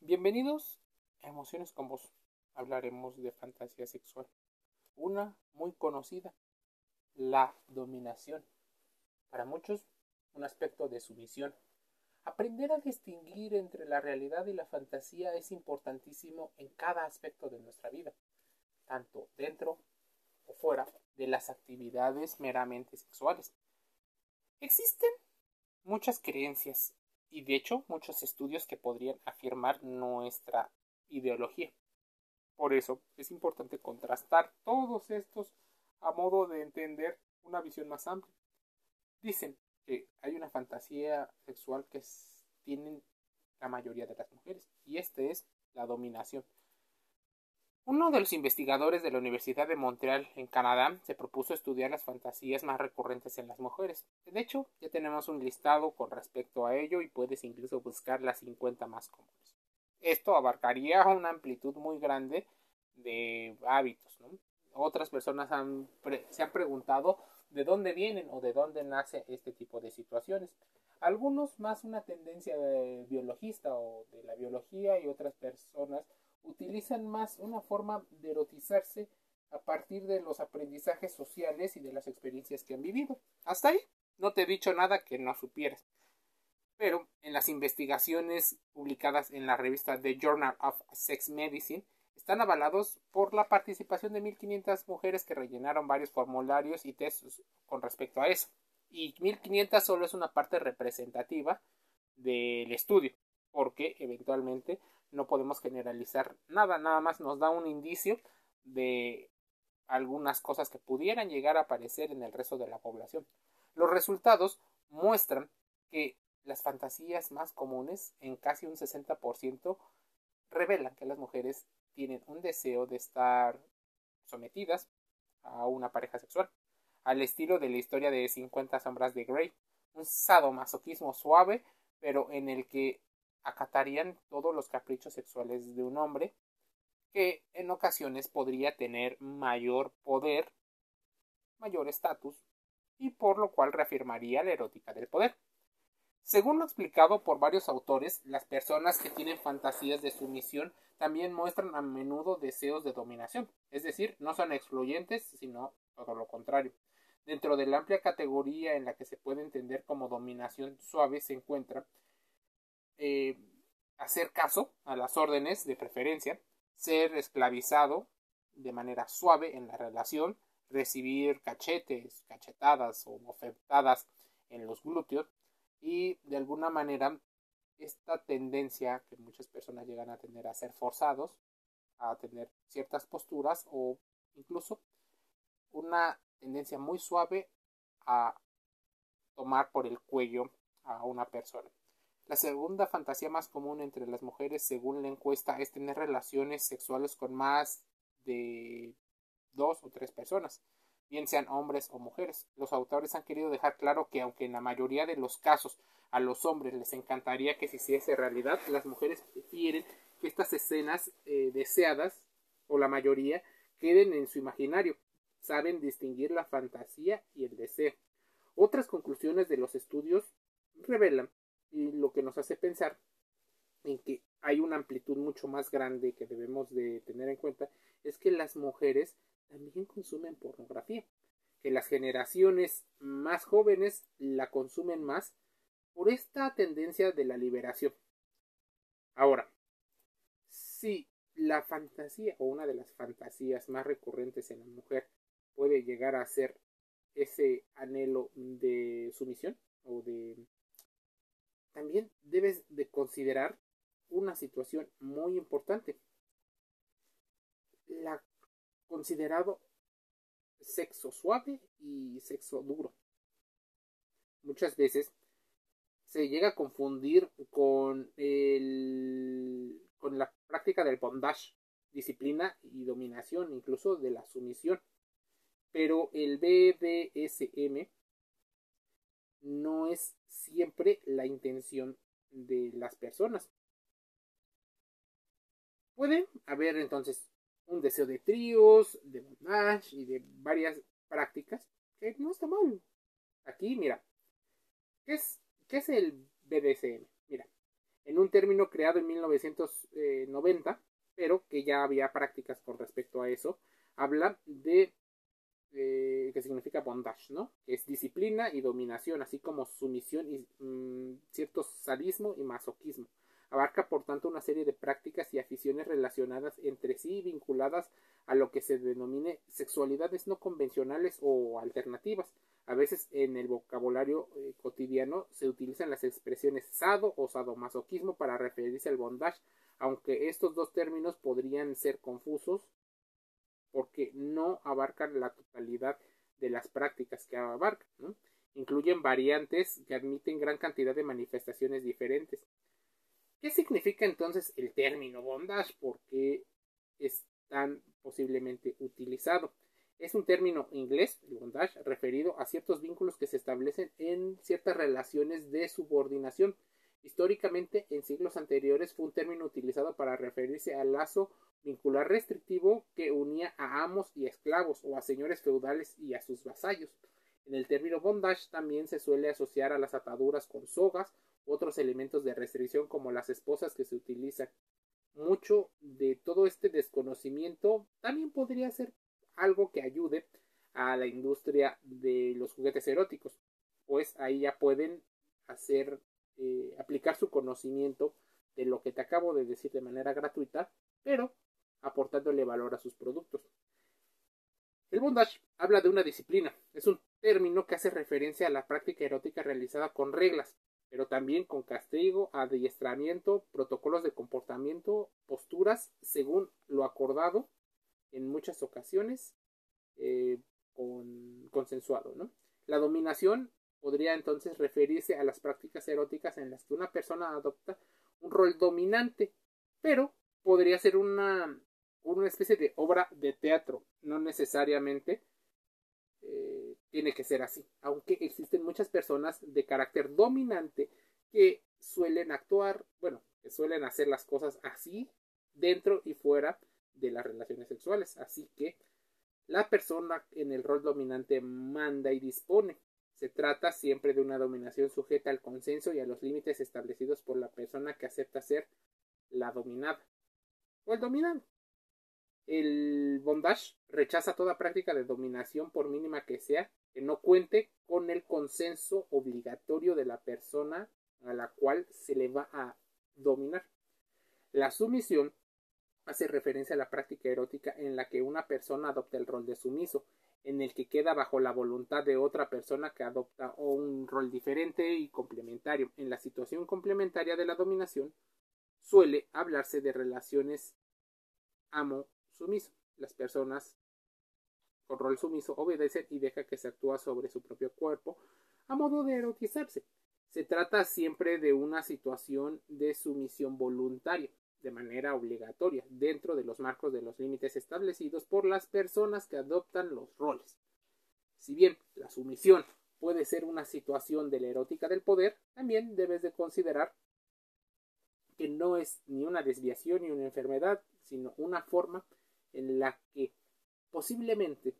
Bienvenidos a Emociones con Vos. Hablaremos de fantasía sexual. Una muy conocida, la dominación. Para muchos, un aspecto de sumisión. Aprender a distinguir entre la realidad y la fantasía es importantísimo en cada aspecto de nuestra vida, tanto dentro o fuera de las actividades meramente sexuales. Existen muchas creencias y de hecho muchos estudios que podrían afirmar nuestra ideología. Por eso es importante contrastar todos estos a modo de entender una visión más amplia. Dicen que hay una fantasía sexual que tienen la mayoría de las mujeres y este es la dominación. Uno de los investigadores de la Universidad de Montreal en Canadá se propuso estudiar las fantasías más recurrentes en las mujeres. De hecho, ya tenemos un listado con respecto a ello y puedes incluso buscar las 50 más comunes. Esto abarcaría una amplitud muy grande de hábitos. Otras personas se han preguntado de dónde vienen o de dónde nace este tipo de situaciones. Algunos más una tendencia biologista o de la biología y otras personas utilizan más una forma de erotizarse a partir de los aprendizajes sociales y de las experiencias que han vivido. Hasta ahí no te he dicho nada que no supieras. Pero en las investigaciones publicadas en la revista The Journal of Sex Medicine están avalados por la participación de 1.500 mujeres que rellenaron varios formularios y tests con respecto a eso. Y 1.500 solo es una parte representativa del estudio, porque eventualmente no podemos generalizar nada, nada más nos da un indicio de algunas cosas que pudieran llegar a aparecer en el resto de la población. Los resultados muestran que las fantasías más comunes, en casi un 60%, revelan que las mujeres tienen un deseo de estar sometidas a una pareja sexual, al estilo de la historia de 50 sombras de Grey, un sadomasoquismo suave, pero en el que acatarían todos los caprichos sexuales de un hombre que en ocasiones podría tener mayor poder, mayor estatus y por lo cual reafirmaría la erótica del poder. Según lo explicado por varios autores, las personas que tienen fantasías de sumisión también muestran a menudo deseos de dominación, es decir, no son excluyentes, sino todo lo contrario. Dentro de la amplia categoría en la que se puede entender como dominación suave se encuentra eh, hacer caso a las órdenes de preferencia, ser esclavizado de manera suave en la relación, recibir cachetes, cachetadas o bofetadas en los glúteos y de alguna manera esta tendencia que muchas personas llegan a tener a ser forzados, a tener ciertas posturas o incluso una tendencia muy suave a tomar por el cuello a una persona. La segunda fantasía más común entre las mujeres, según la encuesta, es tener relaciones sexuales con más de dos o tres personas, bien sean hombres o mujeres. Los autores han querido dejar claro que aunque en la mayoría de los casos a los hombres les encantaría que se hiciese realidad, las mujeres prefieren que estas escenas eh, deseadas, o la mayoría, queden en su imaginario. Saben distinguir la fantasía y el deseo. Otras conclusiones de los estudios revelan y lo que nos hace pensar en que hay una amplitud mucho más grande que debemos de tener en cuenta es que las mujeres también consumen pornografía, que las generaciones más jóvenes la consumen más por esta tendencia de la liberación. Ahora, si la fantasía o una de las fantasías más recurrentes en la mujer puede llegar a ser ese anhelo de sumisión o de también debes de considerar una situación muy importante. La considerado sexo suave y sexo duro. Muchas veces se llega a confundir con el con la práctica del bondage, disciplina y dominación, incluso de la sumisión. Pero el BDSM no es siempre la intención de las personas. Puede haber entonces un deseo de tríos, de bondage y de varias prácticas que no está mal. Aquí, mira, ¿qué es, qué es el BDSM? Mira, en un término creado en 1990, pero que ya había prácticas con respecto a eso, habla de eh, que significa bondage, ¿no? Es disciplina y dominación, así como sumisión y mm, cierto sadismo y masoquismo. Abarca, por tanto, una serie de prácticas y aficiones relacionadas entre sí y vinculadas a lo que se denomine sexualidades no convencionales o alternativas. A veces en el vocabulario eh, cotidiano se utilizan las expresiones sado o sadomasoquismo para referirse al bondage, aunque estos dos términos podrían ser confusos porque no abarcan la totalidad de las prácticas que abarcan. Incluyen variantes que admiten gran cantidad de manifestaciones diferentes. ¿Qué significa entonces el término bondage? ¿Por qué es tan posiblemente utilizado? Es un término inglés, el bondage, referido a ciertos vínculos que se establecen en ciertas relaciones de subordinación. Históricamente, en siglos anteriores, fue un término utilizado para referirse al lazo vincular restrictivo que unía a amos y esclavos o a señores feudales y a sus vasallos. En el término bondage también se suele asociar a las ataduras con sogas otros elementos de restricción como las esposas que se utilizan. Mucho de todo este desconocimiento también podría ser algo que ayude a la industria de los juguetes eróticos, pues ahí ya pueden hacer eh, aplicar su conocimiento de lo que te acabo de decir de manera gratuita, pero aportándole valor a sus productos. El bondage habla de una disciplina, es un término que hace referencia a la práctica erótica realizada con reglas, pero también con castigo, adiestramiento, protocolos de comportamiento, posturas, según lo acordado en muchas ocasiones eh, con, consensuado. ¿no? La dominación podría entonces referirse a las prácticas eróticas en las que una persona adopta un rol dominante, pero podría ser una una especie de obra de teatro, no necesariamente eh, tiene que ser así, aunque existen muchas personas de carácter dominante que suelen actuar, bueno, que suelen hacer las cosas así dentro y fuera de las relaciones sexuales, así que la persona en el rol dominante manda y dispone. Se trata siempre de una dominación sujeta al consenso y a los límites establecidos por la persona que acepta ser la dominada o el dominado. El bondage rechaza toda práctica de dominación, por mínima que sea, que no cuente con el consenso obligatorio de la persona a la cual se le va a dominar. La sumisión hace referencia a la práctica erótica en la que una persona adopta el rol de sumiso, en el que queda bajo la voluntad de otra persona que adopta un rol diferente y complementario. En la situación complementaria de la dominación suele hablarse de relaciones amo sumiso. Las personas con rol sumiso obedecen y dejan que se actúa sobre su propio cuerpo a modo de erotizarse. Se trata siempre de una situación de sumisión voluntaria, de manera obligatoria, dentro de los marcos de los límites establecidos por las personas que adoptan los roles. Si bien la sumisión puede ser una situación de la erótica del poder, también debes de considerar que no es ni una desviación ni una enfermedad, sino una forma en la que posiblemente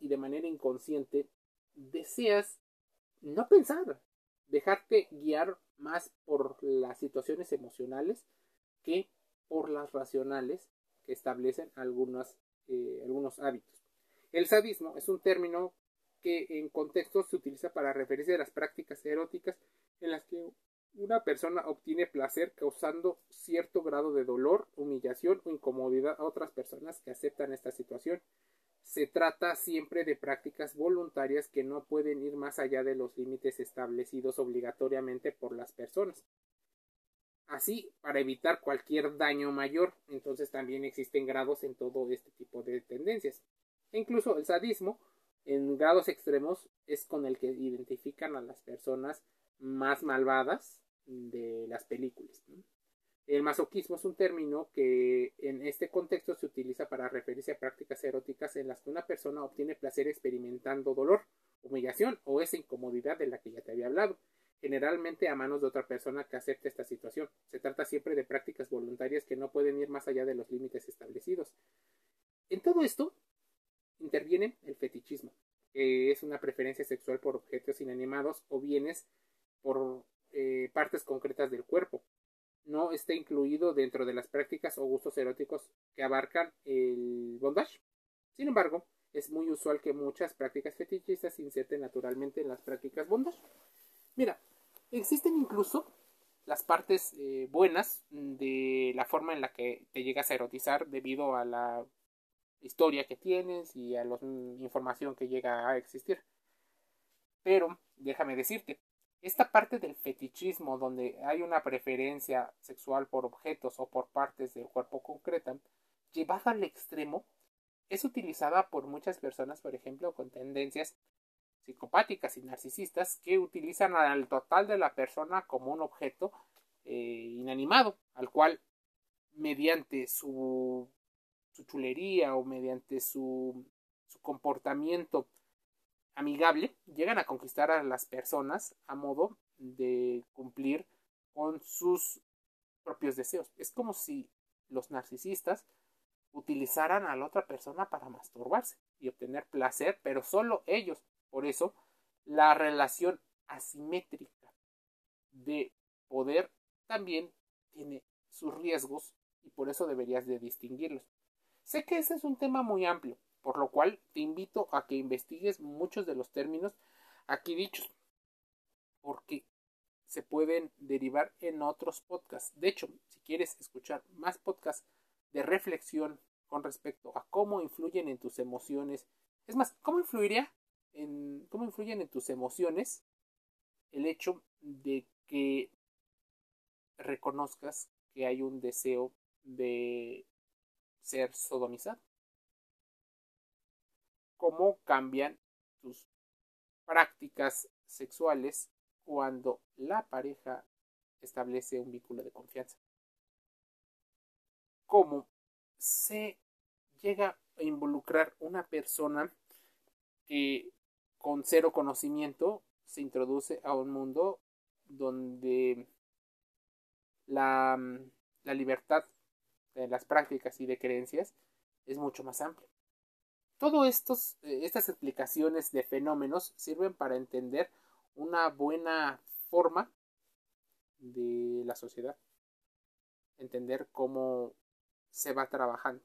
y de manera inconsciente deseas no pensar, dejarte guiar más por las situaciones emocionales que por las racionales que establecen algunos, eh, algunos hábitos. El sadismo es un término que en contexto se utiliza para referirse a las prácticas eróticas en las que una persona obtiene placer causando cierto grado de dolor, humillación o incomodidad a otras personas que aceptan esta situación. Se trata siempre de prácticas voluntarias que no pueden ir más allá de los límites establecidos obligatoriamente por las personas. Así, para evitar cualquier daño mayor, entonces también existen grados en todo este tipo de tendencias. E incluso el sadismo, en grados extremos, es con el que identifican a las personas más malvadas de las películas. El masoquismo es un término que en este contexto se utiliza para referirse a prácticas eróticas en las que una persona obtiene placer experimentando dolor, humillación o esa incomodidad de la que ya te había hablado, generalmente a manos de otra persona que acepte esta situación. Se trata siempre de prácticas voluntarias que no pueden ir más allá de los límites establecidos. En todo esto interviene el fetichismo, que es una preferencia sexual por objetos inanimados o bienes por eh, partes concretas del cuerpo. no esté incluido dentro de las prácticas o gustos eróticos que abarcan el bondage. Sin embargo, es muy usual que muchas prácticas fetichistas se inserten naturalmente en las prácticas bondage. Mira, existen incluso las partes eh, buenas de la forma en la que te llegas a erotizar debido a la historia que tienes y a la información que llega a existir. Pero déjame decirte, esta parte del fetichismo donde hay una preferencia sexual por objetos o por partes del cuerpo concreta, llevada al extremo, es utilizada por muchas personas, por ejemplo, con tendencias psicopáticas y narcisistas que utilizan al total de la persona como un objeto eh, inanimado, al cual mediante su, su chulería o mediante su, su comportamiento amigable llegan a conquistar a las personas a modo de cumplir con sus propios deseos. Es como si los narcisistas utilizaran a la otra persona para masturbarse y obtener placer, pero solo ellos. Por eso, la relación asimétrica de poder también tiene sus riesgos y por eso deberías de distinguirlos. Sé que ese es un tema muy amplio, por lo cual te invito a que investigues muchos de los términos aquí dichos, porque se pueden derivar en otros podcasts. De hecho, si quieres escuchar más podcasts de reflexión con respecto a cómo influyen en tus emociones, es más, cómo influiría en cómo influyen en tus emociones el hecho de que reconozcas que hay un deseo de ser sodomizado. Cómo cambian tus prácticas sexuales cuando la pareja establece un vínculo de confianza. Cómo se llega a involucrar una persona que con cero conocimiento se introduce a un mundo donde la, la libertad de las prácticas y de creencias es mucho más amplia. Todas eh, estas explicaciones de fenómenos sirven para entender una buena forma de la sociedad, entender cómo se va trabajando.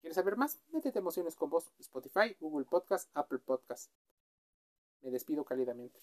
¿Quieres saber más? Métete emociones con vos, Spotify, Google Podcast, Apple Podcast. Me despido cálidamente.